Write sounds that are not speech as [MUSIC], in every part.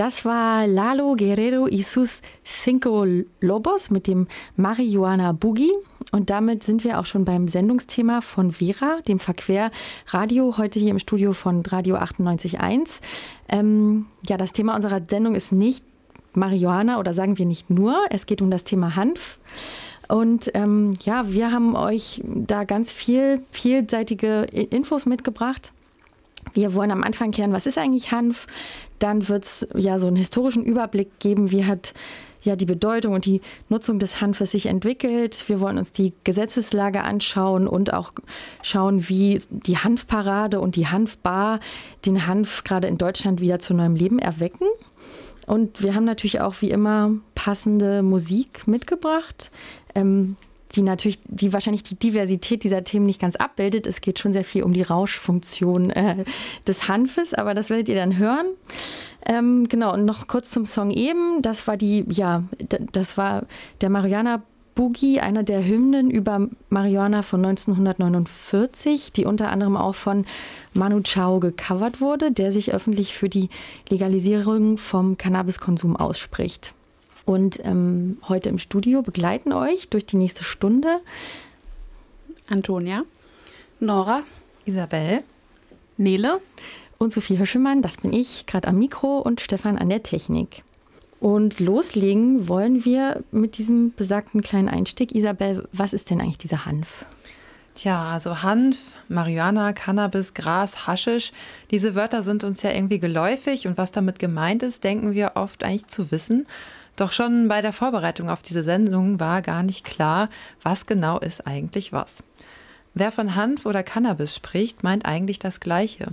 Das war Lalo Guerrero y sus Cinco Lobos mit dem Marihuana Boogie. Und damit sind wir auch schon beim Sendungsthema von Vera, dem Verquer Radio, heute hier im Studio von Radio 98.1. Ähm, ja, das Thema unserer Sendung ist nicht Marihuana oder sagen wir nicht nur, es geht um das Thema Hanf. Und ähm, ja, wir haben euch da ganz viel, vielseitige Infos mitgebracht. Wir wollen am Anfang klären, was ist eigentlich Hanf? Dann wird es ja so einen historischen Überblick geben, wie hat ja die Bedeutung und die Nutzung des Hanfes sich entwickelt. Wir wollen uns die Gesetzeslage anschauen und auch schauen, wie die Hanfparade und die Hanfbar den Hanf gerade in Deutschland wieder zu neuem Leben erwecken. Und wir haben natürlich auch wie immer passende Musik mitgebracht. Ähm, die natürlich, die wahrscheinlich die Diversität dieser Themen nicht ganz abbildet. Es geht schon sehr viel um die Rauschfunktion äh, des Hanfes, aber das werdet ihr dann hören. Ähm, genau, und noch kurz zum Song eben. Das war die, ja, das war der Mariana Boogie, einer der Hymnen über Marihuana von 1949, die unter anderem auch von Manu Chao gecovert wurde, der sich öffentlich für die Legalisierung vom Cannabiskonsum ausspricht. Und ähm, heute im Studio begleiten euch durch die nächste Stunde Antonia, Nora, Isabel, Nele und Sophie Höschemann, das bin ich, gerade am Mikro und Stefan an der Technik. Und loslegen wollen wir mit diesem besagten kleinen Einstieg. Isabel, was ist denn eigentlich dieser Hanf? Tja, also Hanf, Marihuana, Cannabis, Gras, Haschisch, diese Wörter sind uns ja irgendwie geläufig und was damit gemeint ist, denken wir oft eigentlich zu wissen. Doch schon bei der Vorbereitung auf diese Sendung war gar nicht klar, was genau ist eigentlich was. Wer von Hanf oder Cannabis spricht, meint eigentlich das Gleiche.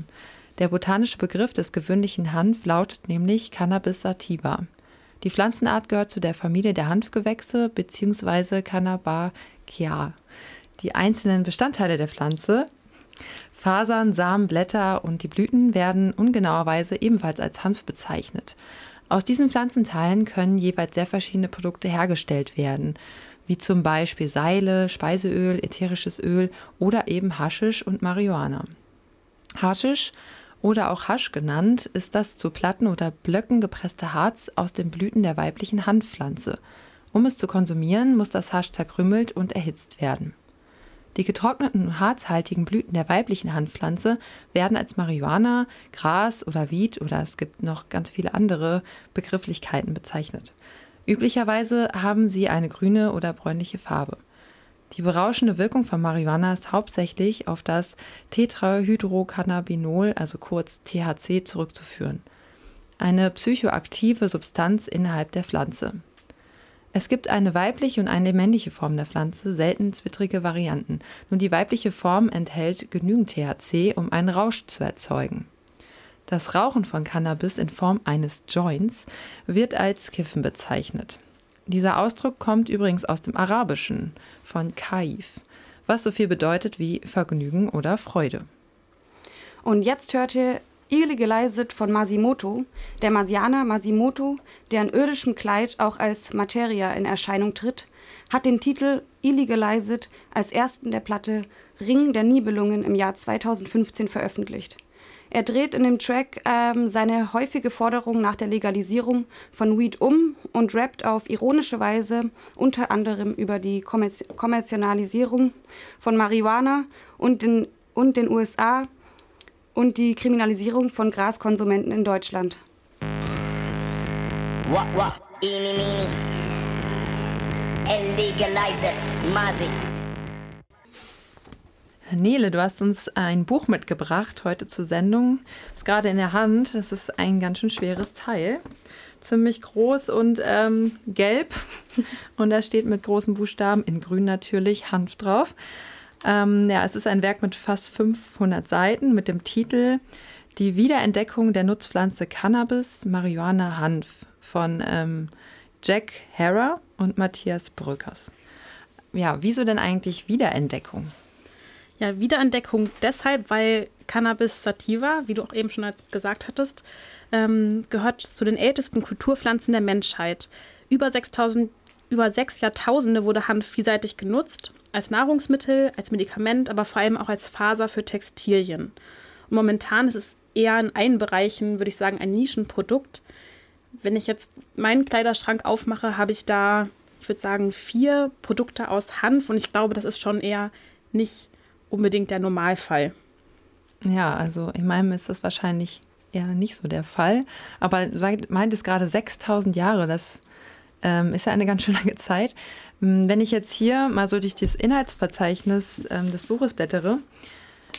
Der botanische Begriff des gewöhnlichen Hanf lautet nämlich Cannabis sativa. Die Pflanzenart gehört zu der Familie der Hanfgewächse bzw. Cannabaceae. Die einzelnen Bestandteile der Pflanze, Fasern, Samen, Blätter und die Blüten werden ungenauerweise ebenfalls als Hanf bezeichnet. Aus diesen Pflanzenteilen können jeweils sehr verschiedene Produkte hergestellt werden, wie zum Beispiel Seile, Speiseöl, ätherisches Öl oder eben Haschisch und Marihuana. Haschisch oder auch Hasch genannt, ist das zu Platten oder Blöcken gepresste Harz aus den Blüten der weiblichen Hanfpflanze. Um es zu konsumieren, muss das Hasch zerkrümmelt und erhitzt werden. Die getrockneten harzhaltigen Blüten der weiblichen Hanfpflanze werden als Marihuana, Gras oder Wied oder es gibt noch ganz viele andere Begrifflichkeiten bezeichnet. Üblicherweise haben sie eine grüne oder bräunliche Farbe. Die berauschende Wirkung von Marihuana ist hauptsächlich auf das Tetrahydrocannabinol, also kurz THC, zurückzuführen. Eine psychoaktive Substanz innerhalb der Pflanze. Es gibt eine weibliche und eine männliche Form der Pflanze, selten zwittrige Varianten. Nun die weibliche Form enthält genügend THC, um einen Rausch zu erzeugen. Das Rauchen von Cannabis in Form eines Joints wird als Kiffen bezeichnet. Dieser Ausdruck kommt übrigens aus dem Arabischen von Kaif, was so viel bedeutet wie Vergnügen oder Freude. Und jetzt hört ihr Illegalized von Masimoto, der Masianer Masimoto, der in irdischem Kleid auch als Materia in Erscheinung tritt, hat den Titel Illegalized als ersten der Platte Ring der Nibelungen im Jahr 2015 veröffentlicht. Er dreht in dem Track ähm, seine häufige Forderung nach der Legalisierung von Weed um und rappt auf ironische Weise unter anderem über die Kommerz Kommerzialisierung von Marihuana und den, und den USA und die Kriminalisierung von Graskonsumenten in Deutschland. What, what, eeny, meeny. Illegalize it, Masi. Nele, du hast uns ein Buch mitgebracht heute zur Sendung. Ist gerade in der Hand. Das ist ein ganz schön schweres Teil. Ziemlich groß und ähm, gelb. [LAUGHS] Und da steht mit großen Buchstaben, in grün natürlich, Hanf drauf. Ähm, ja, es ist ein Werk mit fast 500 Seiten mit dem Titel Die Wiederentdeckung der Nutzpflanze Cannabis, Marihuana, Hanf von ähm, Jack Harrer und Matthias Bröckers. Ja, wieso denn eigentlich Wiederentdeckung? Ja, Wiederentdeckung deshalb, weil Cannabis sativa, wie du auch eben schon gesagt hattest, ähm, gehört zu den ältesten Kulturpflanzen der Menschheit. Über 6000 über sechs Jahrtausende wurde Hanf vielseitig genutzt, als Nahrungsmittel, als Medikament, aber vor allem auch als Faser für Textilien. Und momentan ist es eher in allen Bereichen, würde ich sagen, ein Nischenprodukt. Wenn ich jetzt meinen Kleiderschrank aufmache, habe ich da, ich würde sagen, vier Produkte aus Hanf und ich glaube, das ist schon eher nicht unbedingt der Normalfall. Ja, also in meinem ist das wahrscheinlich eher nicht so der Fall. Aber du meintest gerade 6000 Jahre, das ähm, ist ja eine ganz schön lange Zeit. Hm, wenn ich jetzt hier mal so durch das Inhaltsverzeichnis ähm, des Buches blättere,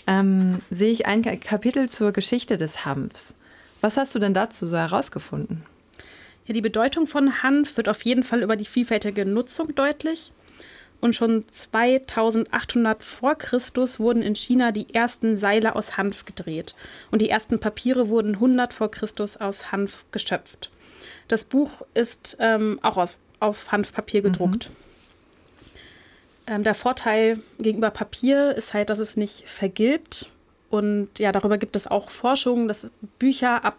ähm, sehe ich ein Kapitel zur Geschichte des Hanfs. Was hast du denn dazu so herausgefunden? Ja, die Bedeutung von Hanf wird auf jeden Fall über die vielfältige Nutzung deutlich. Und schon 2800 vor Christus wurden in China die ersten Seile aus Hanf gedreht. Und die ersten Papiere wurden 100 vor Christus aus Hanf geschöpft. Das Buch ist ähm, auch aus, auf Hanfpapier gedruckt. Mhm. Ähm, der Vorteil gegenüber Papier ist halt, dass es nicht vergilbt. Und ja, darüber gibt es auch Forschungen, dass Bücher ab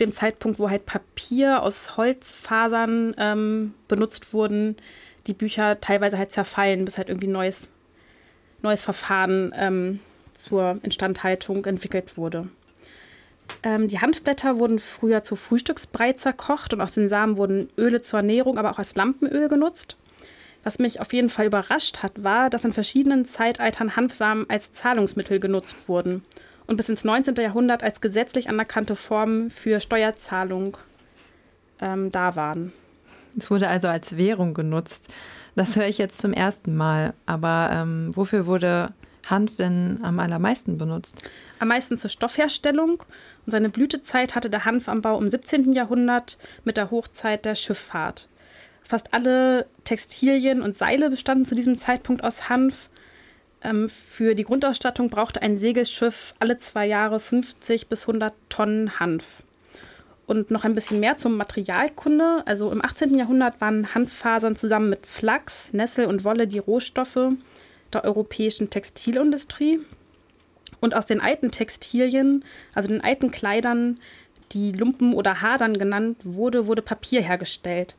dem Zeitpunkt, wo halt Papier aus Holzfasern ähm, benutzt wurden, die Bücher teilweise halt zerfallen, bis halt irgendwie neues, neues Verfahren ähm, zur Instandhaltung entwickelt wurde. Ähm, die Hanfblätter wurden früher zu Frühstücksbrei zerkocht und aus den Samen wurden Öle zur Ernährung, aber auch als Lampenöl genutzt. Was mich auf jeden Fall überrascht hat, war, dass in verschiedenen Zeitaltern Hanfsamen als Zahlungsmittel genutzt wurden und bis ins 19. Jahrhundert als gesetzlich anerkannte Formen für Steuerzahlung ähm, da waren. Es wurde also als Währung genutzt. Das höre ich jetzt zum ersten Mal. Aber ähm, wofür wurde Hanf denn am allermeisten benutzt? Am meisten zur Stoffherstellung. Und seine Blütezeit hatte der Hanfanbau im 17. Jahrhundert mit der Hochzeit der Schifffahrt. Fast alle Textilien und Seile bestanden zu diesem Zeitpunkt aus Hanf. Ähm, für die Grundausstattung brauchte ein Segelschiff alle zwei Jahre 50 bis 100 Tonnen Hanf. Und noch ein bisschen mehr zum Materialkunde. Also im 18. Jahrhundert waren Hanffasern zusammen mit Flachs, Nessel und Wolle die Rohstoffe der europäischen Textilindustrie. Und aus den alten Textilien, also den alten Kleidern, die Lumpen oder Hadern genannt wurde, wurde Papier hergestellt.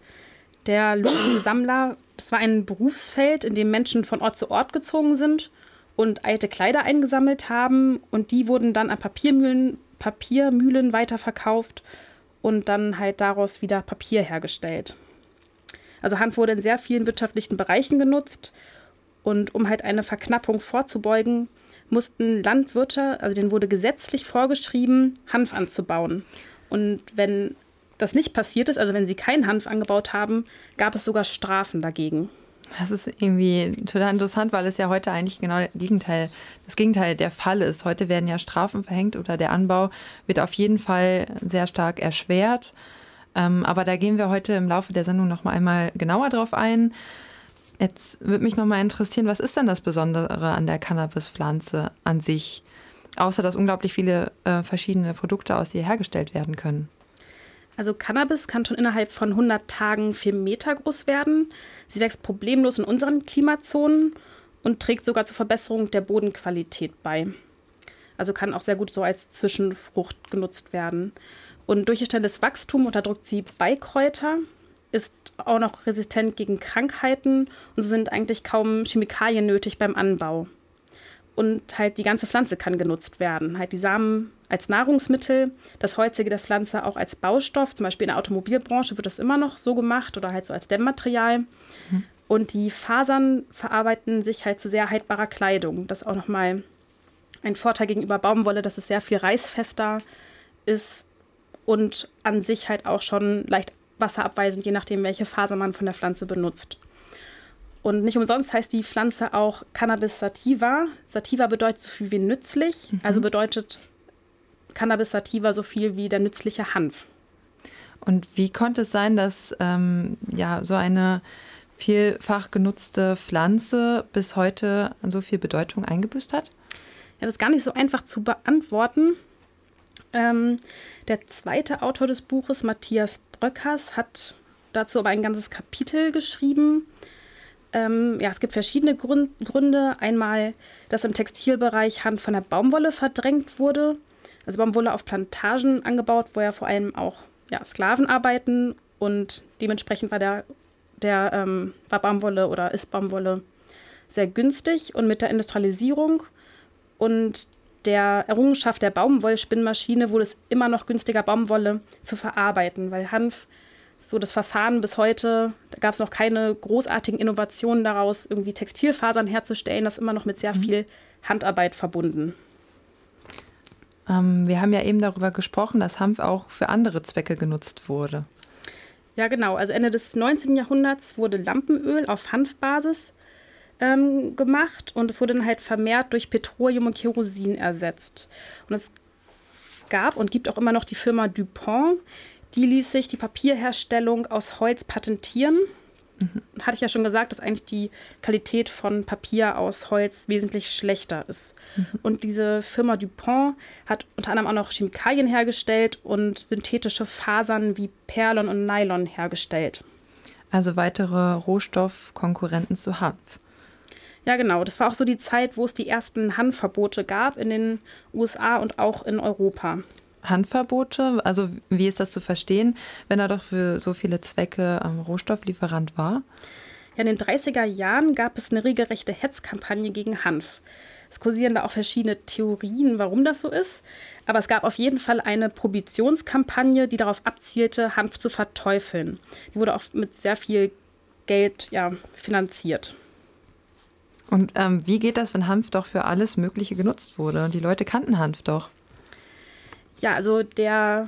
Der Lumpensammler, das war ein Berufsfeld, in dem Menschen von Ort zu Ort gezogen sind und alte Kleider eingesammelt haben und die wurden dann an Papiermühlen, Papiermühlen weiterverkauft und dann halt daraus wieder Papier hergestellt. Also Hanf wurde in sehr vielen wirtschaftlichen Bereichen genutzt und um halt eine Verknappung vorzubeugen, mussten Landwirte, also denen wurde gesetzlich vorgeschrieben, Hanf anzubauen. Und wenn das nicht passiert ist, also wenn sie keinen Hanf angebaut haben, gab es sogar Strafen dagegen. Das ist irgendwie total interessant, weil es ja heute eigentlich genau das Gegenteil, das Gegenteil der Fall ist. Heute werden ja Strafen verhängt oder der Anbau wird auf jeden Fall sehr stark erschwert. Ähm, aber da gehen wir heute im Laufe der Sendung noch mal einmal genauer drauf ein. Jetzt würde mich noch mal interessieren, was ist denn das Besondere an der Cannabispflanze an sich, außer dass unglaublich viele äh, verschiedene Produkte aus ihr hergestellt werden können? Also Cannabis kann schon innerhalb von 100 Tagen 4 Meter groß werden. Sie wächst problemlos in unseren Klimazonen und trägt sogar zur Verbesserung der Bodenqualität bei. Also kann auch sehr gut so als Zwischenfrucht genutzt werden. Und durch ihr schnelles Wachstum unterdrückt sie Beikräuter, ist auch noch resistent gegen Krankheiten und so sind eigentlich kaum Chemikalien nötig beim Anbau. Und halt die ganze Pflanze kann genutzt werden. Halt die Samen als Nahrungsmittel, das Holzige der Pflanze auch als Baustoff. Zum Beispiel in der Automobilbranche wird das immer noch so gemacht oder halt so als Dämmmaterial. Mhm. Und die Fasern verarbeiten sich halt zu sehr haltbarer Kleidung. Das ist auch nochmal ein Vorteil gegenüber Baumwolle, dass es sehr viel reißfester ist und an sich halt auch schon leicht wasserabweisend, je nachdem, welche Faser man von der Pflanze benutzt. Und nicht umsonst heißt die Pflanze auch Cannabis sativa. Sativa bedeutet so viel wie nützlich, mhm. also bedeutet Cannabis sativa so viel wie der nützliche Hanf. Und wie konnte es sein, dass ähm, ja, so eine vielfach genutzte Pflanze bis heute so viel Bedeutung eingebüßt hat? Ja, das ist gar nicht so einfach zu beantworten. Ähm, der zweite Autor des Buches, Matthias Bröckers, hat dazu aber ein ganzes Kapitel geschrieben. Ähm, ja, es gibt verschiedene Grund Gründe. Einmal, dass im Textilbereich Hand von der Baumwolle verdrängt wurde. Also Baumwolle auf Plantagen angebaut, wo ja vor allem auch ja, Sklaven arbeiten und dementsprechend war der, der ähm, war Baumwolle oder ist Baumwolle sehr günstig und mit der Industrialisierung und der Errungenschaft der Baumwollspinnmaschine wurde es immer noch günstiger, Baumwolle zu verarbeiten, weil Hanf so das Verfahren bis heute, da gab es noch keine großartigen Innovationen daraus, irgendwie Textilfasern herzustellen, das ist immer noch mit sehr mhm. viel Handarbeit verbunden. Ähm, wir haben ja eben darüber gesprochen, dass Hanf auch für andere Zwecke genutzt wurde. Ja, genau. Also Ende des 19. Jahrhunderts wurde Lampenöl auf Hanfbasis ähm, gemacht und es wurde dann halt vermehrt durch Petroleum und Kerosin ersetzt. Und es gab und gibt auch immer noch die Firma DuPont, die ließ sich die Papierherstellung aus Holz patentieren. Mhm. Hatte ich ja schon gesagt, dass eigentlich die Qualität von Papier aus Holz wesentlich schlechter ist. Mhm. Und diese Firma DuPont hat unter anderem auch noch Chemikalien hergestellt und synthetische Fasern wie Perlon und Nylon hergestellt. Also weitere Rohstoffkonkurrenten zu Hanf. Ja, genau. Das war auch so die Zeit, wo es die ersten Hanfverbote gab in den USA und auch in Europa. Handverbote? Also wie ist das zu verstehen, wenn er doch für so viele Zwecke ähm, Rohstofflieferant war? Ja, in den 30er Jahren gab es eine regelrechte Hetzkampagne gegen Hanf. Es kursieren da auch verschiedene Theorien, warum das so ist. Aber es gab auf jeden Fall eine Prohibitionskampagne, die darauf abzielte, Hanf zu verteufeln. Die wurde auch mit sehr viel Geld ja, finanziert. Und ähm, wie geht das, wenn Hanf doch für alles Mögliche genutzt wurde? Die Leute kannten Hanf doch. Ja, also der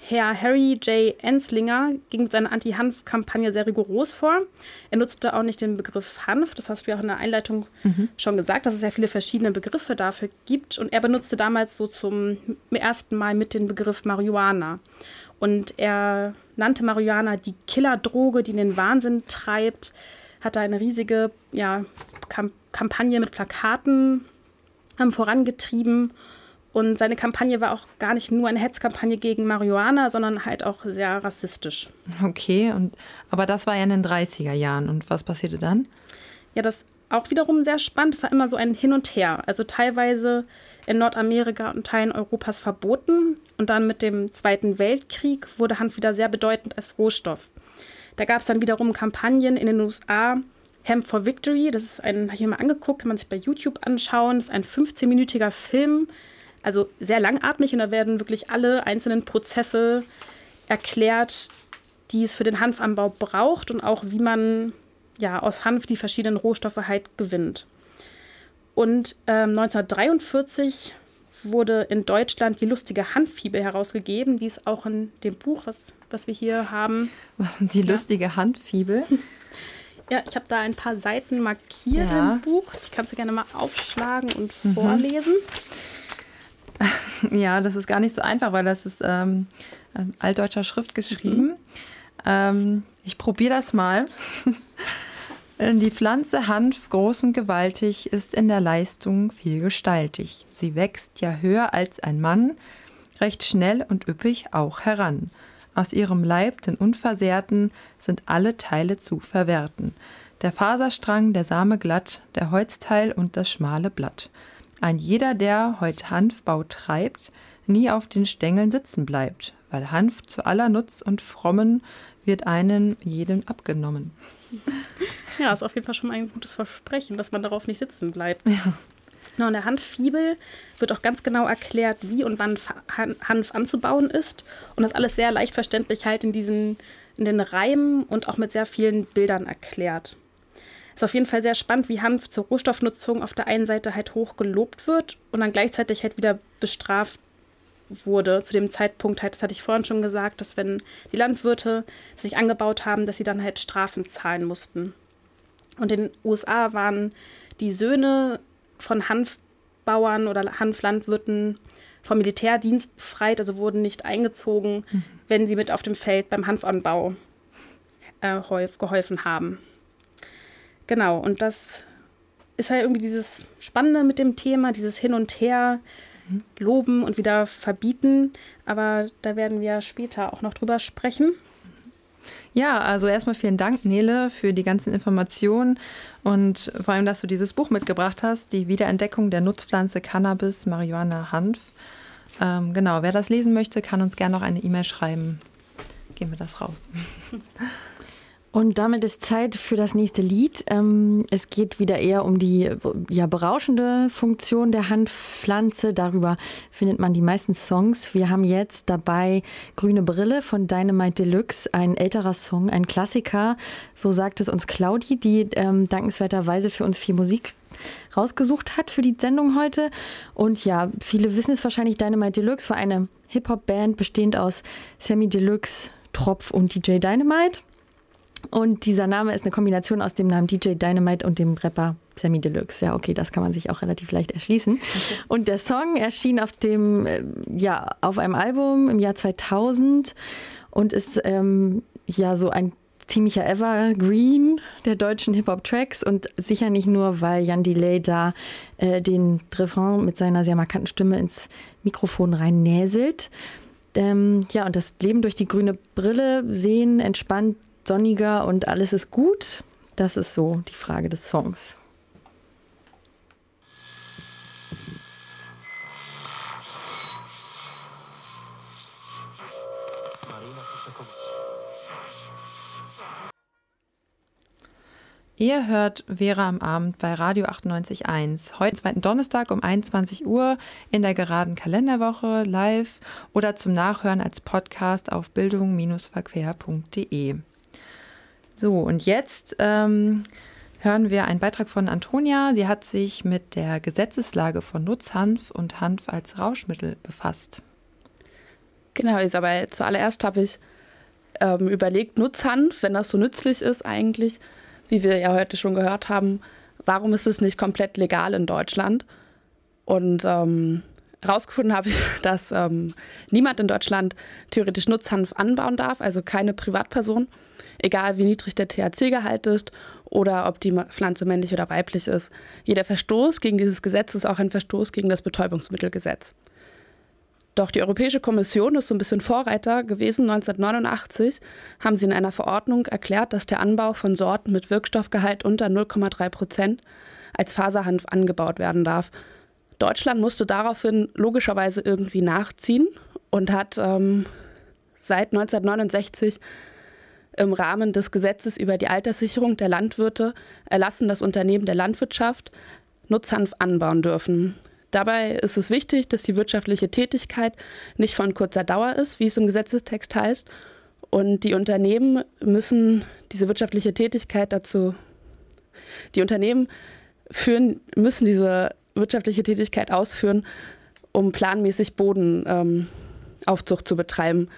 Herr Harry J. Enslinger ging mit seiner Anti-Hanf-Kampagne sehr rigoros vor. Er nutzte auch nicht den Begriff Hanf, das hast du ja auch in der Einleitung mhm. schon gesagt, dass es sehr viele verschiedene Begriffe dafür gibt. Und er benutzte damals so zum ersten Mal mit den Begriff Marihuana. Und er nannte Marihuana die Killerdroge, die in den Wahnsinn treibt, hatte eine riesige ja, Kamp Kampagne mit Plakaten ähm, vorangetrieben und seine Kampagne war auch gar nicht nur eine Hetzkampagne gegen Marihuana, sondern halt auch sehr rassistisch. Okay, und, aber das war ja in den 30er Jahren. Und was passierte dann? Ja, das auch wiederum sehr spannend. Es war immer so ein Hin und Her. Also teilweise in Nordamerika und Teilen Europas verboten. Und dann mit dem Zweiten Weltkrieg wurde Hanf wieder sehr bedeutend als Rohstoff. Da gab es dann wiederum Kampagnen in den USA. Hemp for Victory, das ist ein, habe ich mir mal angeguckt, kann man sich bei YouTube anschauen. Das ist ein 15-minütiger Film, also sehr langatmig und da werden wirklich alle einzelnen Prozesse erklärt, die es für den Hanfanbau braucht und auch wie man ja aus Hanf die verschiedenen Rohstoffe halt gewinnt. Und ähm, 1943 wurde in Deutschland die lustige Handfibel herausgegeben. Die ist auch in dem Buch, was, was wir hier haben. Was sind die ja. lustige Handfibel? [LAUGHS] Ja, ich habe da ein paar Seiten markiert ja. im Buch. Die kannst du gerne mal aufschlagen und mhm. vorlesen. [LAUGHS] Ja, das ist gar nicht so einfach, weil das ist ähm, in altdeutscher Schrift geschrieben. Mhm. Ähm, ich probiere das mal. [LAUGHS] Die Pflanze Hanf, groß und gewaltig, ist in der Leistung vielgestaltig. Sie wächst ja höher als ein Mann, recht schnell und üppig auch heran. Aus ihrem Leib, den Unversehrten, sind alle Teile zu verwerten. Der Faserstrang, der Same glatt, der Holzteil und das schmale Blatt. Ein jeder, der heut Hanfbau treibt, nie auf den Stängeln sitzen bleibt, weil Hanf zu aller Nutz und Frommen wird einen jedem abgenommen. [LAUGHS] Ja, ist auf jeden Fall schon mal ein gutes Versprechen, dass man darauf nicht sitzen bleibt. Ja. Genau, in der Handfibel wird auch ganz genau erklärt, wie und wann Hanf anzubauen ist. Und das alles sehr leicht verständlich halt in diesen, in den Reimen und auch mit sehr vielen Bildern erklärt. Ist auf jeden Fall sehr spannend, wie Hanf zur Rohstoffnutzung auf der einen Seite halt hoch gelobt wird und dann gleichzeitig halt wieder bestraft wurde. Zu dem Zeitpunkt halt, das hatte ich vorhin schon gesagt, dass wenn die Landwirte sich angebaut haben, dass sie dann halt Strafen zahlen mussten. Und in den USA waren die Söhne von Hanfbauern oder Hanflandwirten vom Militärdienst befreit, also wurden nicht eingezogen, mhm. wenn sie mit auf dem Feld beim Hanfanbau äh, geholfen haben. Genau, und das ist halt irgendwie dieses Spannende mit dem Thema, dieses Hin und Her, loben und wieder verbieten. Aber da werden wir später auch noch drüber sprechen. Ja, also erstmal vielen Dank, Nele, für die ganzen Informationen und vor allem, dass du dieses Buch mitgebracht hast, die Wiederentdeckung der Nutzpflanze Cannabis, Marihuana, Hanf. Ähm, genau, wer das lesen möchte, kann uns gerne noch eine E-Mail schreiben. Gehen wir das raus. [LAUGHS] Und damit ist Zeit für das nächste Lied. Ähm, es geht wieder eher um die ja, berauschende Funktion der Handpflanze. Darüber findet man die meisten Songs. Wir haben jetzt dabei Grüne Brille von Dynamite Deluxe, ein älterer Song, ein Klassiker. So sagt es uns Claudi, die ähm, dankenswerterweise für uns viel Musik rausgesucht hat für die Sendung heute. Und ja, viele wissen es wahrscheinlich, Dynamite Deluxe war eine Hip-Hop-Band bestehend aus Sammy Deluxe, Tropf und DJ Dynamite. Und dieser Name ist eine Kombination aus dem Namen DJ Dynamite und dem Rapper Sammy Deluxe. Ja, okay, das kann man sich auch relativ leicht erschließen. Okay. Und der Song erschien auf dem, äh, ja, auf einem Album im Jahr 2000 und ist ähm, ja so ein ziemlicher Evergreen der deutschen Hip-Hop-Tracks und sicher nicht nur, weil Jan Delay da äh, den Refrain mit seiner sehr markanten Stimme ins Mikrofon rein näselt. Ähm, ja, und das Leben durch die grüne Brille sehen, entspannt sonniger und alles ist gut? Das ist so die Frage des Songs. Ihr hört Vera am Abend bei Radio 98.1. Heute, zweiten Donnerstag um 21 Uhr in der geraden Kalenderwoche live oder zum Nachhören als Podcast auf bildung-verquer.de. So, und jetzt ähm, hören wir einen Beitrag von Antonia. Sie hat sich mit der Gesetzeslage von Nutzhanf und Hanf als Rauschmittel befasst. Genau, Isabel. Zuallererst habe ich ähm, überlegt, Nutzhanf, wenn das so nützlich ist eigentlich, wie wir ja heute schon gehört haben, warum ist es nicht komplett legal in Deutschland? Und ähm, Herausgefunden habe ich, [LAUGHS] dass ähm, niemand in Deutschland theoretisch Nutzhanf anbauen darf, also keine Privatperson egal wie niedrig der THC-Gehalt ist oder ob die Pflanze männlich oder weiblich ist. Jeder Verstoß gegen dieses Gesetz ist auch ein Verstoß gegen das Betäubungsmittelgesetz. Doch die Europäische Kommission ist so ein bisschen Vorreiter gewesen. 1989 haben sie in einer Verordnung erklärt, dass der Anbau von Sorten mit Wirkstoffgehalt unter 0,3 Prozent als Faserhanf angebaut werden darf. Deutschland musste daraufhin logischerweise irgendwie nachziehen und hat ähm, seit 1969 im Rahmen des Gesetzes über die Alterssicherung der Landwirte erlassen, dass Unternehmen der Landwirtschaft Nutzhanf anbauen dürfen. Dabei ist es wichtig, dass die wirtschaftliche Tätigkeit nicht von kurzer Dauer ist, wie es im Gesetzestext heißt. Und die Unternehmen müssen diese wirtschaftliche Tätigkeit dazu, die Unternehmen führen, müssen diese wirtschaftliche Tätigkeit ausführen, um planmäßig Bodenaufzucht ähm, zu betreiben.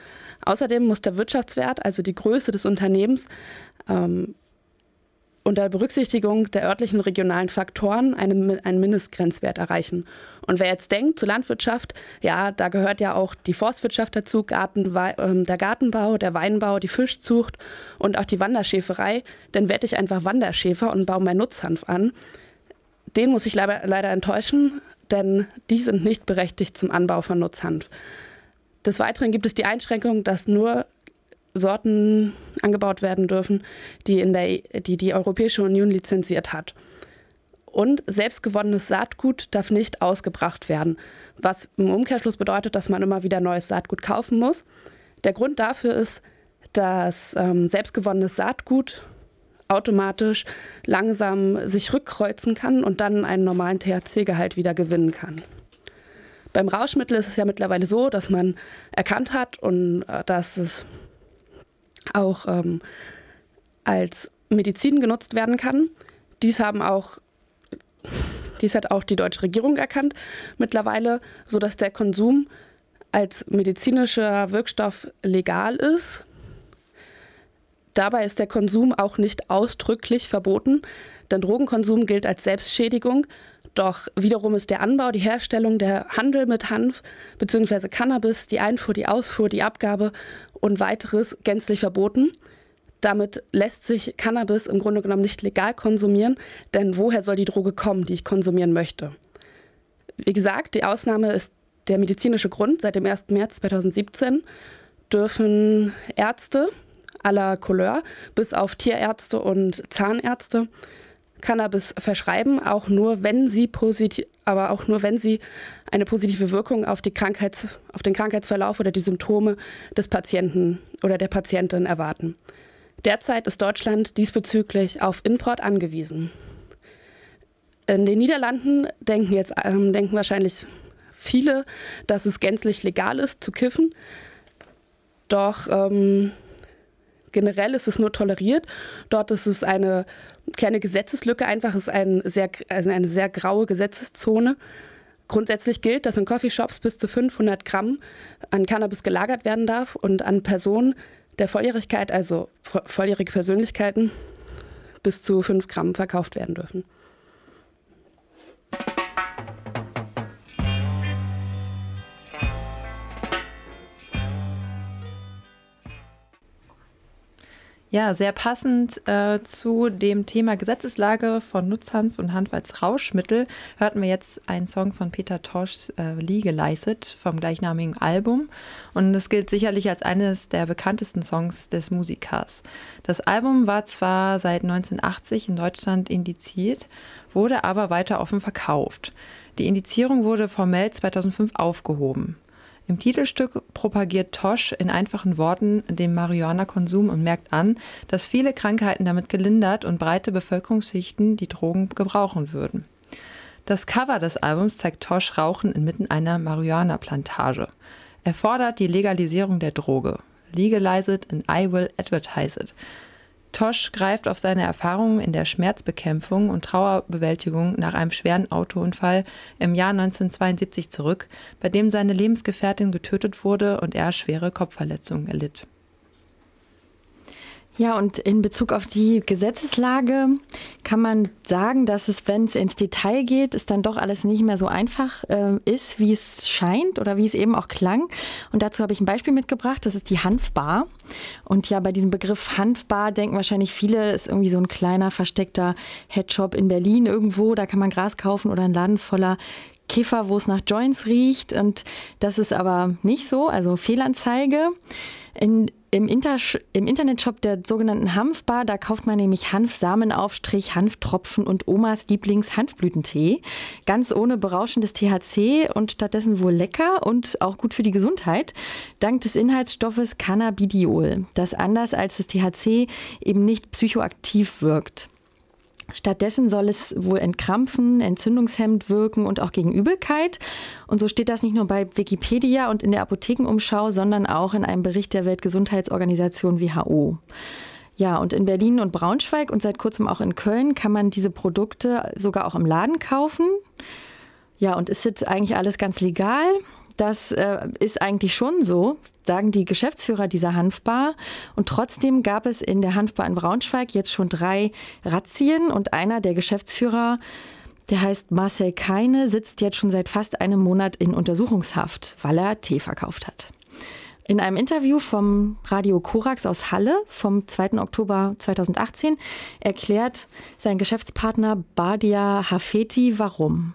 Außerdem muss der Wirtschaftswert, also die Größe des Unternehmens, ähm, unter Berücksichtigung der örtlichen regionalen Faktoren eine, einen Mindestgrenzwert erreichen. Und wer jetzt denkt, zur Landwirtschaft, ja, da gehört ja auch die Forstwirtschaft dazu, Garten, äh, der Gartenbau, der Weinbau, die Fischzucht und auch die Wanderschäferei, dann werde ich einfach Wanderschäfer und baue mein Nutzhanf an. Den muss ich leider, leider enttäuschen, denn die sind nicht berechtigt zum Anbau von Nutzhanf. Des Weiteren gibt es die Einschränkung, dass nur Sorten angebaut werden dürfen, die, in der, die die Europäische Union lizenziert hat. Und selbstgewonnenes Saatgut darf nicht ausgebracht werden, was im Umkehrschluss bedeutet, dass man immer wieder neues Saatgut kaufen muss. Der Grund dafür ist, dass ähm, selbstgewonnenes Saatgut automatisch langsam sich rückkreuzen kann und dann einen normalen THC-Gehalt wieder gewinnen kann. Beim Rauschmittel ist es ja mittlerweile so, dass man erkannt hat und äh, dass es auch ähm, als Medizin genutzt werden kann. Dies haben auch dies hat auch die deutsche Regierung erkannt mittlerweile, sodass der Konsum als medizinischer Wirkstoff legal ist. Dabei ist der Konsum auch nicht ausdrücklich verboten, denn Drogenkonsum gilt als Selbstschädigung doch wiederum ist der Anbau, die Herstellung, der Handel mit Hanf bzw. Cannabis, die Einfuhr, die Ausfuhr, die Abgabe und weiteres gänzlich verboten. Damit lässt sich Cannabis im Grunde genommen nicht legal konsumieren, denn woher soll die Droge kommen, die ich konsumieren möchte? Wie gesagt, die Ausnahme ist der medizinische Grund. Seit dem 1. März 2017 dürfen Ärzte aller Couleur bis auf Tierärzte und Zahnärzte Cannabis verschreiben, auch nur wenn sie positiv, aber auch nur wenn sie eine positive Wirkung auf, die Krankheits, auf den Krankheitsverlauf oder die Symptome des Patienten oder der Patientin erwarten. Derzeit ist Deutschland diesbezüglich auf Import angewiesen. In den Niederlanden denken jetzt ähm, denken wahrscheinlich viele, dass es gänzlich legal ist zu kiffen. Doch ähm, generell ist es nur toleriert. Dort ist es eine kleine Gesetzeslücke, einfach ist ein sehr, also eine sehr graue Gesetzeszone. Grundsätzlich gilt, dass in Coffeeshops bis zu 500 Gramm an Cannabis gelagert werden darf und an Personen der Volljährigkeit, also volljährige Persönlichkeiten, bis zu 5 Gramm verkauft werden dürfen. Ja, sehr passend äh, zu dem Thema Gesetzeslage von Nutzhanf und Hanf als Rauschmittel hörten wir jetzt einen Song von Peter Tosch, äh, Legalized, vom gleichnamigen Album. Und es gilt sicherlich als eines der bekanntesten Songs des Musikers. Das Album war zwar seit 1980 in Deutschland indiziert, wurde aber weiter offen verkauft. Die Indizierung wurde formell 2005 aufgehoben. Im Titelstück propagiert Tosh in einfachen Worten den Marihuana-Konsum und merkt an, dass viele Krankheiten damit gelindert und breite Bevölkerungsschichten die Drogen gebrauchen würden. Das Cover des Albums zeigt Tosh rauchen inmitten einer Marihuana-Plantage. Er fordert die Legalisierung der Droge. Legalize it and I will advertise it. Tosch greift auf seine Erfahrungen in der Schmerzbekämpfung und Trauerbewältigung nach einem schweren Autounfall im Jahr 1972 zurück, bei dem seine Lebensgefährtin getötet wurde und er schwere Kopfverletzungen erlitt. Ja, und in Bezug auf die Gesetzeslage kann man sagen, dass es, wenn es ins Detail geht, es dann doch alles nicht mehr so einfach äh, ist, wie es scheint oder wie es eben auch klang. Und dazu habe ich ein Beispiel mitgebracht, das ist die Hanfbar. Und ja, bei diesem Begriff Hanfbar denken wahrscheinlich viele, ist irgendwie so ein kleiner versteckter Headshop in Berlin irgendwo, da kann man Gras kaufen oder ein Laden voller Kiffer, wo es nach Joints riecht. Und das ist aber nicht so, also Fehlanzeige. In, im, Inter Im Internetshop der sogenannten Hanfbar, da kauft man nämlich Hanfsamenaufstrich, Hanftropfen und Omas Lieblings-Hanfblütentee. Ganz ohne berauschendes THC und stattdessen wohl lecker und auch gut für die Gesundheit, dank des Inhaltsstoffes Cannabidiol, das anders als das THC eben nicht psychoaktiv wirkt. Stattdessen soll es wohl entkrampfen, entzündungshemmend wirken und auch gegen Übelkeit. Und so steht das nicht nur bei Wikipedia und in der Apothekenumschau, sondern auch in einem Bericht der Weltgesundheitsorganisation WHO. Ja, und in Berlin und Braunschweig und seit kurzem auch in Köln kann man diese Produkte sogar auch im Laden kaufen. Ja, und ist das eigentlich alles ganz legal? Das äh, ist eigentlich schon so, sagen die Geschäftsführer dieser Hanfbar. Und trotzdem gab es in der Hanfbar in Braunschweig jetzt schon drei Razzien und einer der Geschäftsführer, der heißt Marcel Keine, sitzt jetzt schon seit fast einem Monat in Untersuchungshaft, weil er Tee verkauft hat. In einem Interview vom Radio Korax aus Halle vom 2. Oktober 2018 erklärt sein Geschäftspartner Badia Hafeti warum.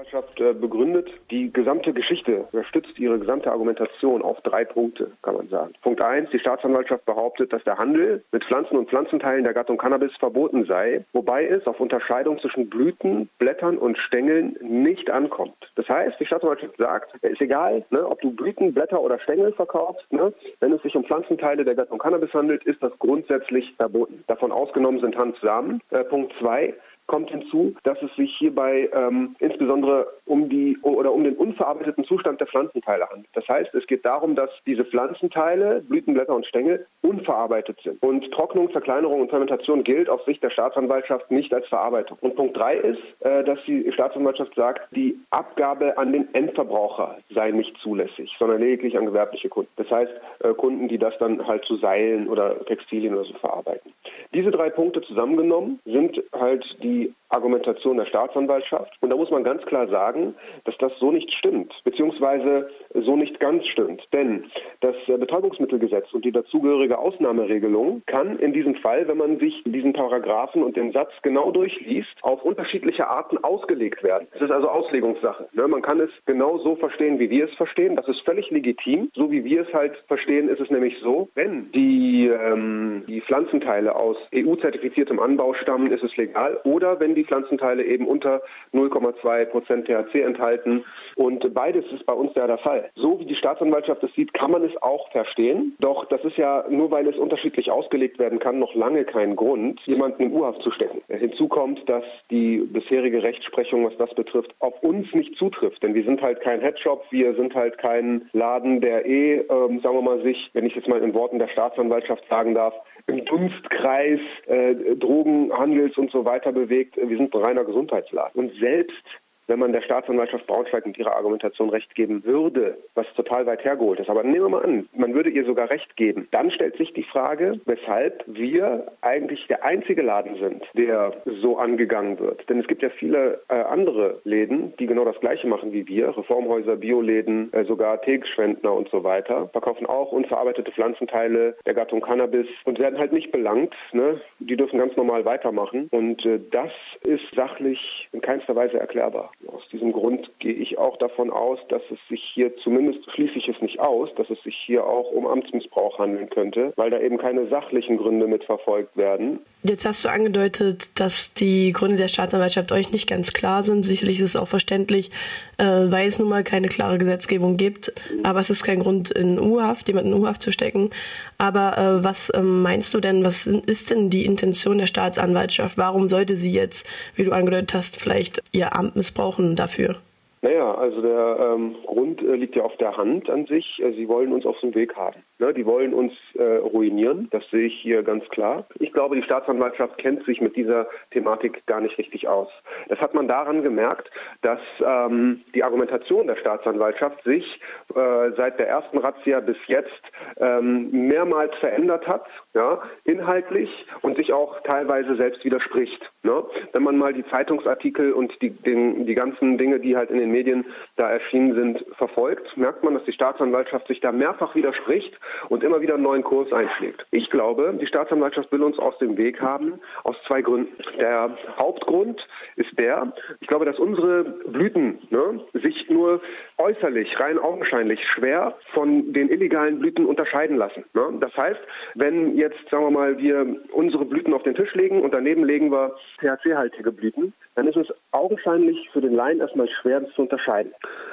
Staatsanwaltschaft äh, begründet die gesamte Geschichte, überstützt ihre gesamte Argumentation auf drei Punkte, kann man sagen. Punkt eins, die Staatsanwaltschaft behauptet, dass der Handel mit Pflanzen und Pflanzenteilen der Gattung Cannabis verboten sei, wobei es auf Unterscheidung zwischen Blüten, Blättern und Stängeln nicht ankommt. Das heißt, die Staatsanwaltschaft sagt, es ist egal, ne, ob du Blüten, Blätter oder Stängel verkaufst, ne, wenn es sich um Pflanzenteile der Gattung Cannabis handelt, ist das grundsätzlich verboten. Davon ausgenommen sind Hanfsamen. Äh, Punkt zwei, kommt hinzu, dass es sich hierbei ähm, insbesondere um die oder um den unverarbeiteten Zustand der Pflanzenteile handelt. Das heißt, es geht darum, dass diese Pflanzenteile, Blütenblätter und Stängel unverarbeitet sind. Und Trocknung, Verkleinerung und Fermentation gilt aus Sicht der Staatsanwaltschaft nicht als Verarbeitung. Und Punkt drei ist, äh, dass die Staatsanwaltschaft sagt, die Abgabe an den Endverbraucher sei nicht zulässig, sondern lediglich an gewerbliche Kunden. Das heißt, äh, Kunden, die das dann halt zu Seilen oder Textilien oder so verarbeiten. Diese drei Punkte zusammengenommen sind halt die Argumentation der Staatsanwaltschaft. Und da muss man ganz klar sagen, dass das so nicht stimmt, beziehungsweise so nicht ganz stimmt. Denn das äh, Betäubungsmittelgesetz und die dazugehörige Ausnahmeregelung kann in diesem Fall, wenn man sich diesen Paragraphen und den Satz genau durchliest, auf unterschiedliche Arten ausgelegt werden. Es ist also Auslegungssache. Ne? Man kann es genau so verstehen, wie wir es verstehen. Das ist völlig legitim. So wie wir es halt verstehen, ist es nämlich so, wenn die, ähm, die Pflanzenteile aus EU-zertifiziertem Anbau stammen, ist es legal. Oder wenn die Pflanzenteile eben unter 0,2 Prozent THC enthalten. Und beides ist bei uns ja der Fall. So wie die Staatsanwaltschaft es sieht, kann man es auch verstehen. Doch das ist ja nur weil es unterschiedlich ausgelegt werden kann, noch lange kein Grund, jemanden in U-Haft zu stecken. Hinzu kommt, dass die bisherige Rechtsprechung, was das betrifft, auf uns nicht zutrifft. Denn wir sind halt kein Headshop, wir sind halt kein Laden, der eh, ähm, sagen wir mal, sich, wenn ich jetzt mal in Worten der Staatsanwaltschaft sagen darf, im Dunstkreis äh, Drogenhandels und so weiter bewegt. Wir sind ein reiner Gesundheitsladen. Und selbst wenn man der Staatsanwaltschaft Braunschweig mit ihrer Argumentation recht geben würde, was total weit hergeholt ist. Aber nehmen wir mal an, man würde ihr sogar recht geben. Dann stellt sich die Frage, weshalb wir eigentlich der einzige Laden sind, der so angegangen wird. Denn es gibt ja viele äh, andere Läden, die genau das Gleiche machen wie wir. Reformhäuser, Bioläden, äh, sogar Teegeschwendner und so weiter. Verkaufen auch unverarbeitete Pflanzenteile der Gattung Cannabis und werden halt nicht belangt. Ne? Die dürfen ganz normal weitermachen. Und äh, das ist sachlich in keinster Weise erklärbar. Aus diesem Grund gehe ich auch davon aus, dass es sich hier zumindest schließe ich es nicht aus, dass es sich hier auch um Amtsmissbrauch handeln könnte, weil da eben keine sachlichen Gründe mitverfolgt werden. Jetzt hast du angedeutet, dass die Gründe der Staatsanwaltschaft euch nicht ganz klar sind. Sicherlich ist es auch verständlich, äh, weil es nun mal keine klare Gesetzgebung gibt. Aber es ist kein Grund, in U-Haft, jemanden in U-Haft zu stecken. Aber äh, was äh, meinst du denn, was ist denn die Intention der Staatsanwaltschaft? Warum sollte sie jetzt, wie du angedeutet hast, vielleicht ihr Amt missbrauchen dafür? Naja, also der ähm, Grund äh, liegt ja auf der Hand an sich. Sie wollen uns auf dem Weg haben. Ne? Die wollen uns äh, ruinieren. Das sehe ich hier ganz klar. Ich glaube, die Staatsanwaltschaft kennt sich mit dieser Thematik gar nicht richtig aus. Das hat man daran gemerkt, dass ähm, die Argumentation der Staatsanwaltschaft sich äh, seit der ersten Razzia bis jetzt ähm, mehrmals verändert hat, ja, inhaltlich und sich auch teilweise selbst widerspricht. Ne? Wenn man mal die Zeitungsartikel und die, den, die ganzen Dinge, die halt in den Medien da erschienen sind, verfolgt, merkt man, dass die Staatsanwaltschaft sich da mehrfach widerspricht und immer wieder einen neuen Kurs einschlägt. Ich glaube, die Staatsanwaltschaft will uns aus dem Weg haben, aus zwei Gründen. Der Hauptgrund ist der, ich glaube, dass unsere Blüten ne, sich nur äußerlich, rein augenscheinlich schwer von den illegalen Blüten unterscheiden lassen. Ne? Das heißt, wenn jetzt, sagen wir mal, wir unsere Blüten auf den Tisch legen und daneben legen wir THC-haltige Blüten, dann ist es augenscheinlich für den Laien erstmal schwer, das zu unterscheiden.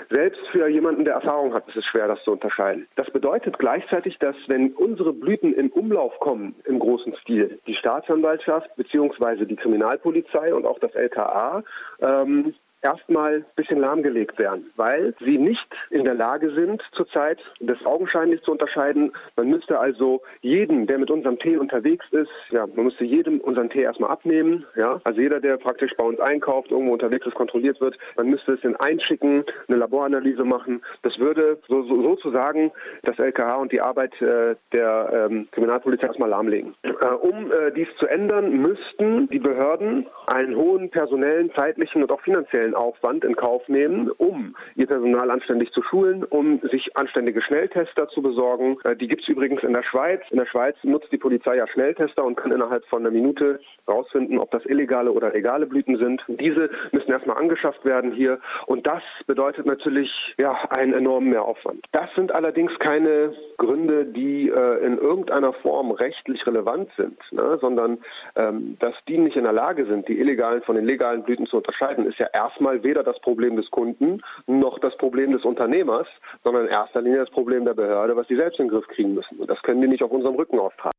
Selbst für jemanden, der Erfahrung hat, ist es schwer, das zu unterscheiden. Das bedeutet gleichzeitig, dass wenn unsere Blüten in Umlauf kommen im großen Stil, die Staatsanwaltschaft bzw. die Kriminalpolizei und auch das LKA ähm, erstmal ein bisschen lahmgelegt werden, weil sie nicht in der Lage sind, zurzeit das augenscheinlich zu unterscheiden. Man müsste also jeden, der mit unserem Tee unterwegs ist, ja, man müsste jedem unseren Tee erstmal abnehmen, ja. Also jeder, der praktisch bei uns einkauft, irgendwo unterwegs ist, kontrolliert wird, man müsste es in einschicken, eine Laboranalyse machen. Das würde so, so, sozusagen das LKH und die Arbeit äh, der ähm, Kriminalpolizei erstmal lahmlegen. Äh, um äh, dies zu ändern, müssten die Behörden einen hohen personellen, zeitlichen und auch finanziellen Aufwand in Kauf nehmen, um ihr Personal anständig zu schulen, um sich anständige Schnelltester zu besorgen. Äh, die gibt es übrigens in der Schweiz. In der Schweiz nutzt die Polizei ja Schnelltester und kann innerhalb von einer Minute herausfinden, ob das illegale oder legale Blüten sind. Diese müssen erstmal angeschafft werden hier und das bedeutet natürlich ja einen enormen Mehraufwand. Das sind allerdings keine Gründe, die äh, in irgendeiner Form rechtlich relevant sind, ne? sondern ähm, dass die nicht in der Lage sind, die illegalen von den legalen Blüten zu unterscheiden, ist ja erstmal erstmal weder das Problem des Kunden noch das Problem des Unternehmers, sondern in erster Linie das Problem der Behörde, was sie selbst in den Griff kriegen müssen. Und das können die nicht auf unserem Rücken austragen.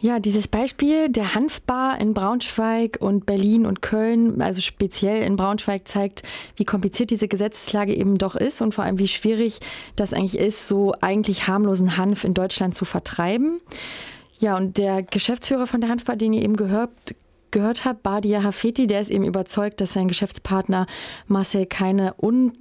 Ja, dieses Beispiel der Hanfbar in Braunschweig und Berlin und Köln, also speziell in Braunschweig, zeigt, wie kompliziert diese Gesetzeslage eben doch ist und vor allem, wie schwierig das eigentlich ist, so eigentlich harmlosen Hanf in Deutschland zu vertreiben. Ja, und der Geschäftsführer von der Hanfbar, den ihr eben gehört, gehört habe, Badia Hafeti, der ist eben überzeugt, dass sein Geschäftspartner Marcel keine un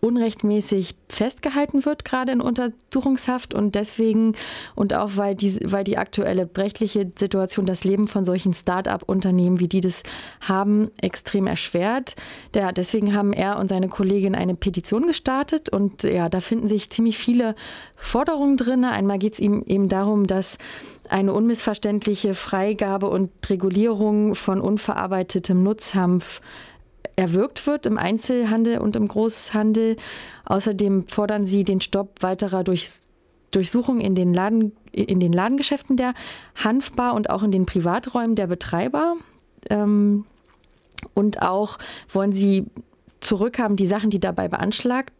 unrechtmäßig festgehalten wird, gerade in Untersuchungshaft und deswegen und auch weil die, weil die aktuelle rechtliche Situation das Leben von solchen Start-up-Unternehmen, wie die das haben, extrem erschwert. Ja, deswegen haben er und seine Kollegin eine Petition gestartet und ja, da finden sich ziemlich viele Forderungen drin. Einmal geht es ihm eben darum, dass eine unmissverständliche Freigabe und Regulierung von unverarbeitetem Nutzhanf erwirkt wird im Einzelhandel und im Großhandel. Außerdem fordern sie den Stopp weiterer Durch Durchsuchungen in den, in den Ladengeschäften der Hanfbar und auch in den Privaträumen der Betreiber. Ähm, und auch wollen sie zurückhaben die Sachen, die dabei beanschlagt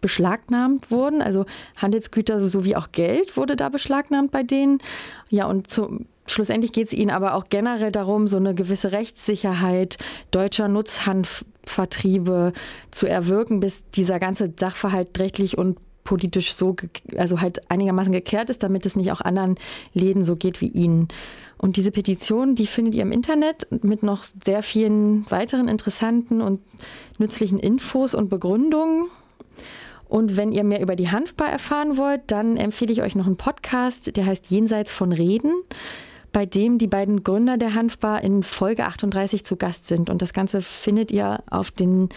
beschlagnahmt wurden. Also Handelsgüter sowie auch Geld wurde da beschlagnahmt bei denen. Ja, und zu, schlussendlich geht es ihnen aber auch generell darum, so eine gewisse Rechtssicherheit deutscher Nutzhanfvertriebe zu erwirken, bis dieser ganze Sachverhalt rechtlich und politisch so, also halt einigermaßen geklärt ist, damit es nicht auch anderen Läden so geht wie ihnen. Und diese Petition, die findet ihr im Internet mit noch sehr vielen weiteren interessanten und nützlichen Infos und Begründungen. Und wenn ihr mehr über die Hanfbar erfahren wollt, dann empfehle ich euch noch einen Podcast, der heißt Jenseits von Reden, bei dem die beiden Gründer der Hanfbar in Folge 38 zu Gast sind. Und das Ganze findet ihr auf den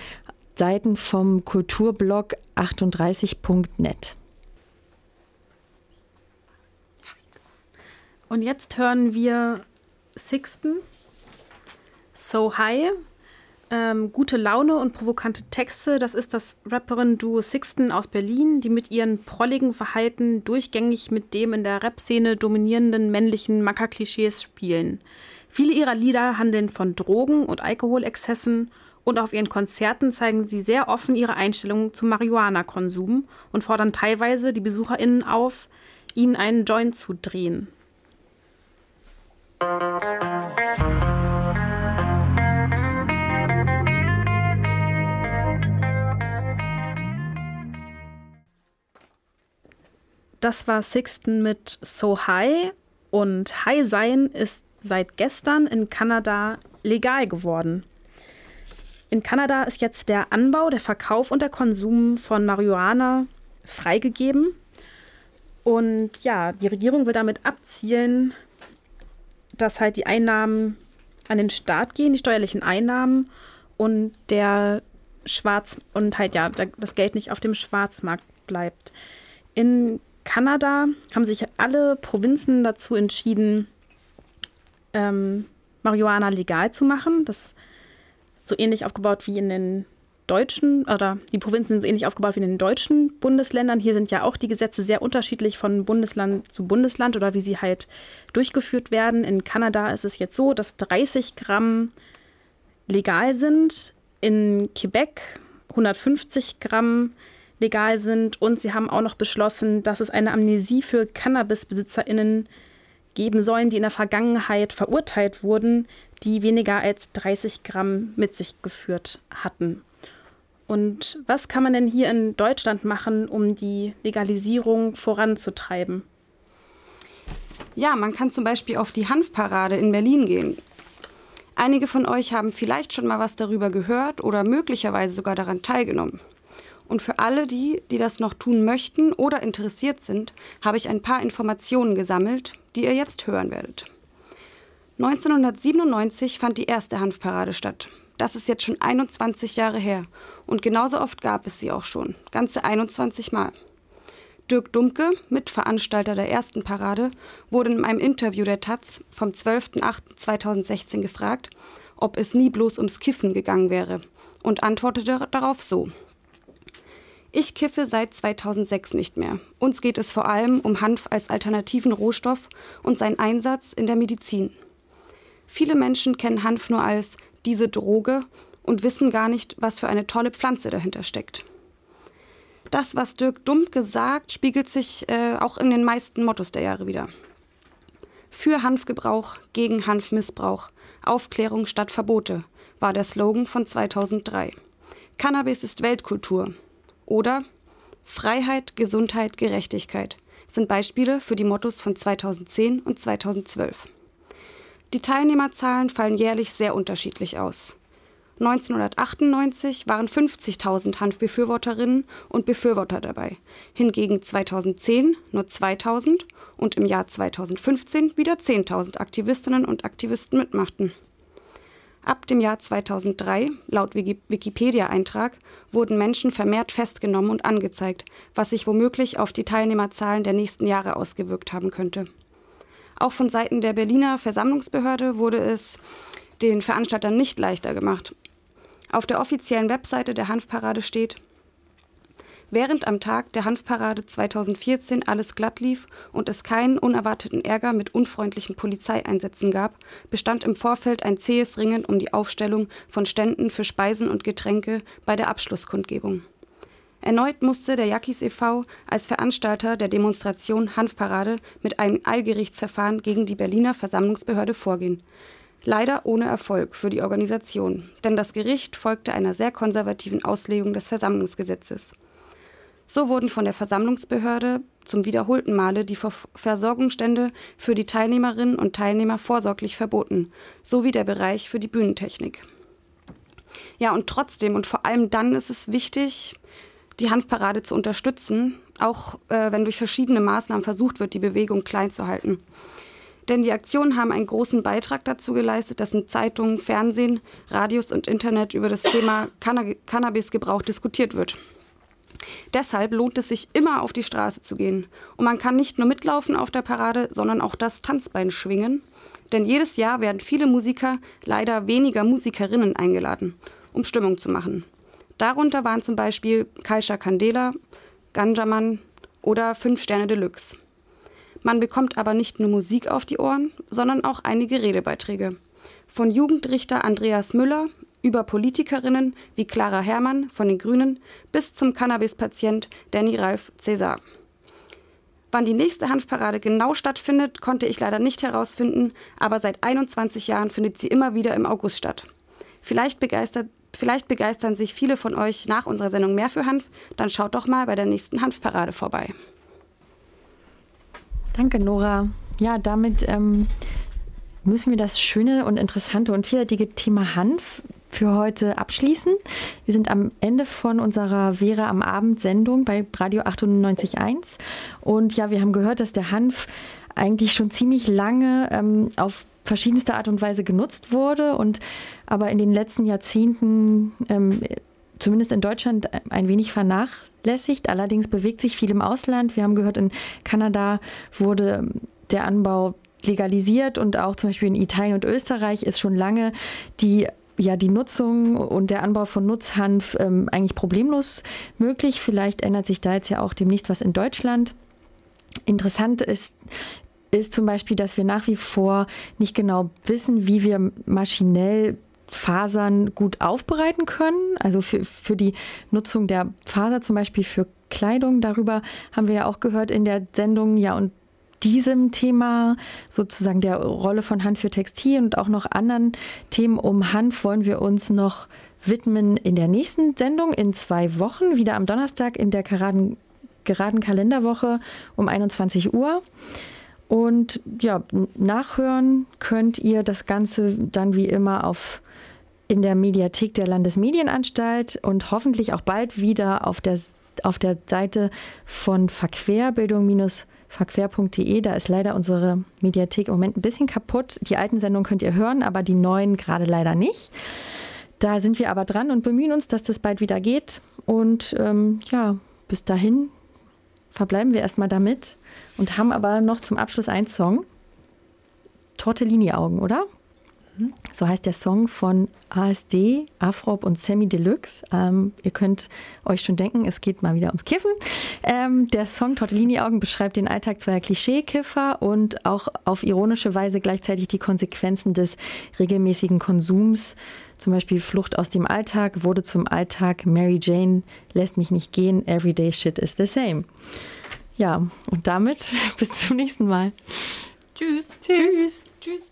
Seiten vom Kulturblog 38.net. Und jetzt hören wir Sixten, So High ähm, gute Laune und provokante Texte. Das ist das Rapperin-Duo Sixten aus Berlin, die mit ihren prolligen Verhalten durchgängig mit dem in der Rap-Szene dominierenden männlichen Macker-Klischees spielen. Viele ihrer Lieder handeln von Drogen und Alkoholexzessen und auf ihren Konzerten zeigen sie sehr offen ihre Einstellung zum Marihuana-Konsum und fordern teilweise die BesucherInnen auf, ihnen einen Joint zu drehen. Das war Sixten mit So High und High Sein ist seit gestern in Kanada legal geworden. In Kanada ist jetzt der Anbau, der Verkauf und der Konsum von Marihuana freigegeben. Und ja, die Regierung will damit abzielen, dass halt die Einnahmen an den Staat gehen, die steuerlichen Einnahmen und der Schwarz und halt ja, das Geld nicht auf dem Schwarzmarkt bleibt. In Kanada haben sich alle Provinzen dazu entschieden, ähm, Marihuana legal zu machen. Das so ähnlich aufgebaut wie in den deutschen, oder die Provinzen sind so ähnlich aufgebaut wie in den deutschen Bundesländern. Hier sind ja auch die Gesetze sehr unterschiedlich von Bundesland zu Bundesland oder wie sie halt durchgeführt werden. In Kanada ist es jetzt so, dass 30 Gramm legal sind. In Quebec 150 Gramm legal sind. Und sie haben auch noch beschlossen, dass es eine Amnesie für Cannabis-BesitzerInnen geben sollen, die in der Vergangenheit verurteilt wurden, die weniger als 30 Gramm mit sich geführt hatten. Und was kann man denn hier in Deutschland machen, um die Legalisierung voranzutreiben? Ja, man kann zum Beispiel auf die Hanfparade in Berlin gehen. Einige von euch haben vielleicht schon mal was darüber gehört oder möglicherweise sogar daran teilgenommen. Und für alle die, die das noch tun möchten oder interessiert sind, habe ich ein paar Informationen gesammelt, die ihr jetzt hören werdet. 1997 fand die erste Hanfparade statt. Das ist jetzt schon 21 Jahre her. Und genauso oft gab es sie auch schon. Ganze 21 Mal. Dirk Dumke, Mitveranstalter der ersten Parade, wurde in einem Interview der Taz vom 12.08.2016 gefragt, ob es nie bloß ums Kiffen gegangen wäre und antwortete darauf so. Ich kiffe seit 2006 nicht mehr. Uns geht es vor allem um Hanf als alternativen Rohstoff und seinen Einsatz in der Medizin. Viele Menschen kennen Hanf nur als diese Droge und wissen gar nicht, was für eine tolle Pflanze dahinter steckt. Das, was Dirk Dumke sagt, spiegelt sich äh, auch in den meisten Mottos der Jahre wieder. Für Hanfgebrauch, gegen Hanfmissbrauch, Aufklärung statt Verbote war der Slogan von 2003. Cannabis ist Weltkultur, oder Freiheit, Gesundheit, Gerechtigkeit sind Beispiele für die Mottos von 2010 und 2012. Die Teilnehmerzahlen fallen jährlich sehr unterschiedlich aus. 1998 waren 50.000 Hanfbefürworterinnen und Befürworter dabei, hingegen 2010 nur 2.000 und im Jahr 2015 wieder 10.000 Aktivistinnen und Aktivisten mitmachten. Ab dem Jahr 2003, laut Wikipedia-Eintrag, wurden Menschen vermehrt festgenommen und angezeigt, was sich womöglich auf die Teilnehmerzahlen der nächsten Jahre ausgewirkt haben könnte. Auch von Seiten der Berliner Versammlungsbehörde wurde es den Veranstaltern nicht leichter gemacht. Auf der offiziellen Webseite der Hanfparade steht, Während am Tag der Hanfparade 2014 alles glatt lief und es keinen unerwarteten Ärger mit unfreundlichen Polizeieinsätzen gab, bestand im Vorfeld ein zähes Ringen um die Aufstellung von Ständen für Speisen und Getränke bei der Abschlusskundgebung. Erneut musste der Jakis e.V. als Veranstalter der Demonstration Hanfparade mit einem Eilgerichtsverfahren gegen die Berliner Versammlungsbehörde vorgehen. Leider ohne Erfolg für die Organisation, denn das Gericht folgte einer sehr konservativen Auslegung des Versammlungsgesetzes. So wurden von der Versammlungsbehörde zum wiederholten Male die Versorgungsstände für die Teilnehmerinnen und Teilnehmer vorsorglich verboten, sowie der Bereich für die Bühnentechnik. Ja, und trotzdem und vor allem dann ist es wichtig, die Hanfparade zu unterstützen, auch äh, wenn durch verschiedene Maßnahmen versucht wird, die Bewegung klein zu halten. Denn die Aktionen haben einen großen Beitrag dazu geleistet, dass in Zeitungen, Fernsehen, Radios und Internet über das Thema Canna Cannabisgebrauch diskutiert wird. Deshalb lohnt es sich immer auf die Straße zu gehen. Und man kann nicht nur mitlaufen auf der Parade, sondern auch das Tanzbein schwingen. Denn jedes Jahr werden viele Musiker, leider weniger Musikerinnen eingeladen, um Stimmung zu machen. Darunter waren zum Beispiel Kaisha Candela, Ganjaman oder Fünf Sterne Deluxe. Man bekommt aber nicht nur Musik auf die Ohren, sondern auch einige Redebeiträge. Von Jugendrichter Andreas Müller über Politikerinnen wie Clara Herrmann von den Grünen bis zum Cannabis-Patient Danny Ralf Cäsar. Wann die nächste Hanfparade genau stattfindet, konnte ich leider nicht herausfinden, aber seit 21 Jahren findet sie immer wieder im August statt. Vielleicht, vielleicht begeistern sich viele von euch nach unserer Sendung mehr für Hanf, dann schaut doch mal bei der nächsten Hanfparade vorbei. Danke, Nora. Ja, damit ähm, müssen wir das schöne und interessante und vielseitige Thema Hanf für heute abschließen. Wir sind am Ende von unserer Vera am Abend Sendung bei Radio 98.1. Und ja, wir haben gehört, dass der Hanf eigentlich schon ziemlich lange ähm, auf verschiedenste Art und Weise genutzt wurde und aber in den letzten Jahrzehnten ähm, zumindest in Deutschland ein wenig vernachlässigt. Allerdings bewegt sich viel im Ausland. Wir haben gehört, in Kanada wurde der Anbau legalisiert und auch zum Beispiel in Italien und Österreich ist schon lange die ja die Nutzung und der Anbau von Nutzhanf ähm, eigentlich problemlos möglich. Vielleicht ändert sich da jetzt ja auch demnächst was in Deutschland. Interessant ist, ist zum Beispiel, dass wir nach wie vor nicht genau wissen, wie wir maschinell Fasern gut aufbereiten können. Also für, für die Nutzung der Faser zum Beispiel für Kleidung. Darüber haben wir ja auch gehört in der Sendung. Ja, und diesem Thema, sozusagen der Rolle von Hand für Textil und auch noch anderen Themen um Hanf wollen wir uns noch widmen in der nächsten Sendung in zwei Wochen, wieder am Donnerstag in der geraden, geraden Kalenderwoche um 21 Uhr. Und ja, nachhören könnt ihr das Ganze dann wie immer auf in der Mediathek der Landesmedienanstalt und hoffentlich auch bald wieder auf der, auf der Seite von Verquerbildung- verquer.de. Da ist leider unsere Mediathek im Moment ein bisschen kaputt. Die alten Sendungen könnt ihr hören, aber die neuen gerade leider nicht. Da sind wir aber dran und bemühen uns, dass das bald wieder geht. Und ähm, ja, bis dahin verbleiben wir erstmal damit und haben aber noch zum Abschluss einen Song. Tortellini-Augen, oder? So heißt der Song von ASD, Afrop und Semi Deluxe. Ähm, ihr könnt euch schon denken, es geht mal wieder ums Kiffen. Ähm, der Song Tortellini-Augen beschreibt den Alltag zweier Klischeekiffer und auch auf ironische Weise gleichzeitig die Konsequenzen des regelmäßigen Konsums. Zum Beispiel Flucht aus dem Alltag wurde zum Alltag. Mary Jane lässt mich nicht gehen. Everyday shit is the same. Ja, und damit [LAUGHS] bis zum nächsten Mal. Tschüss. Tschüss. Tschüss.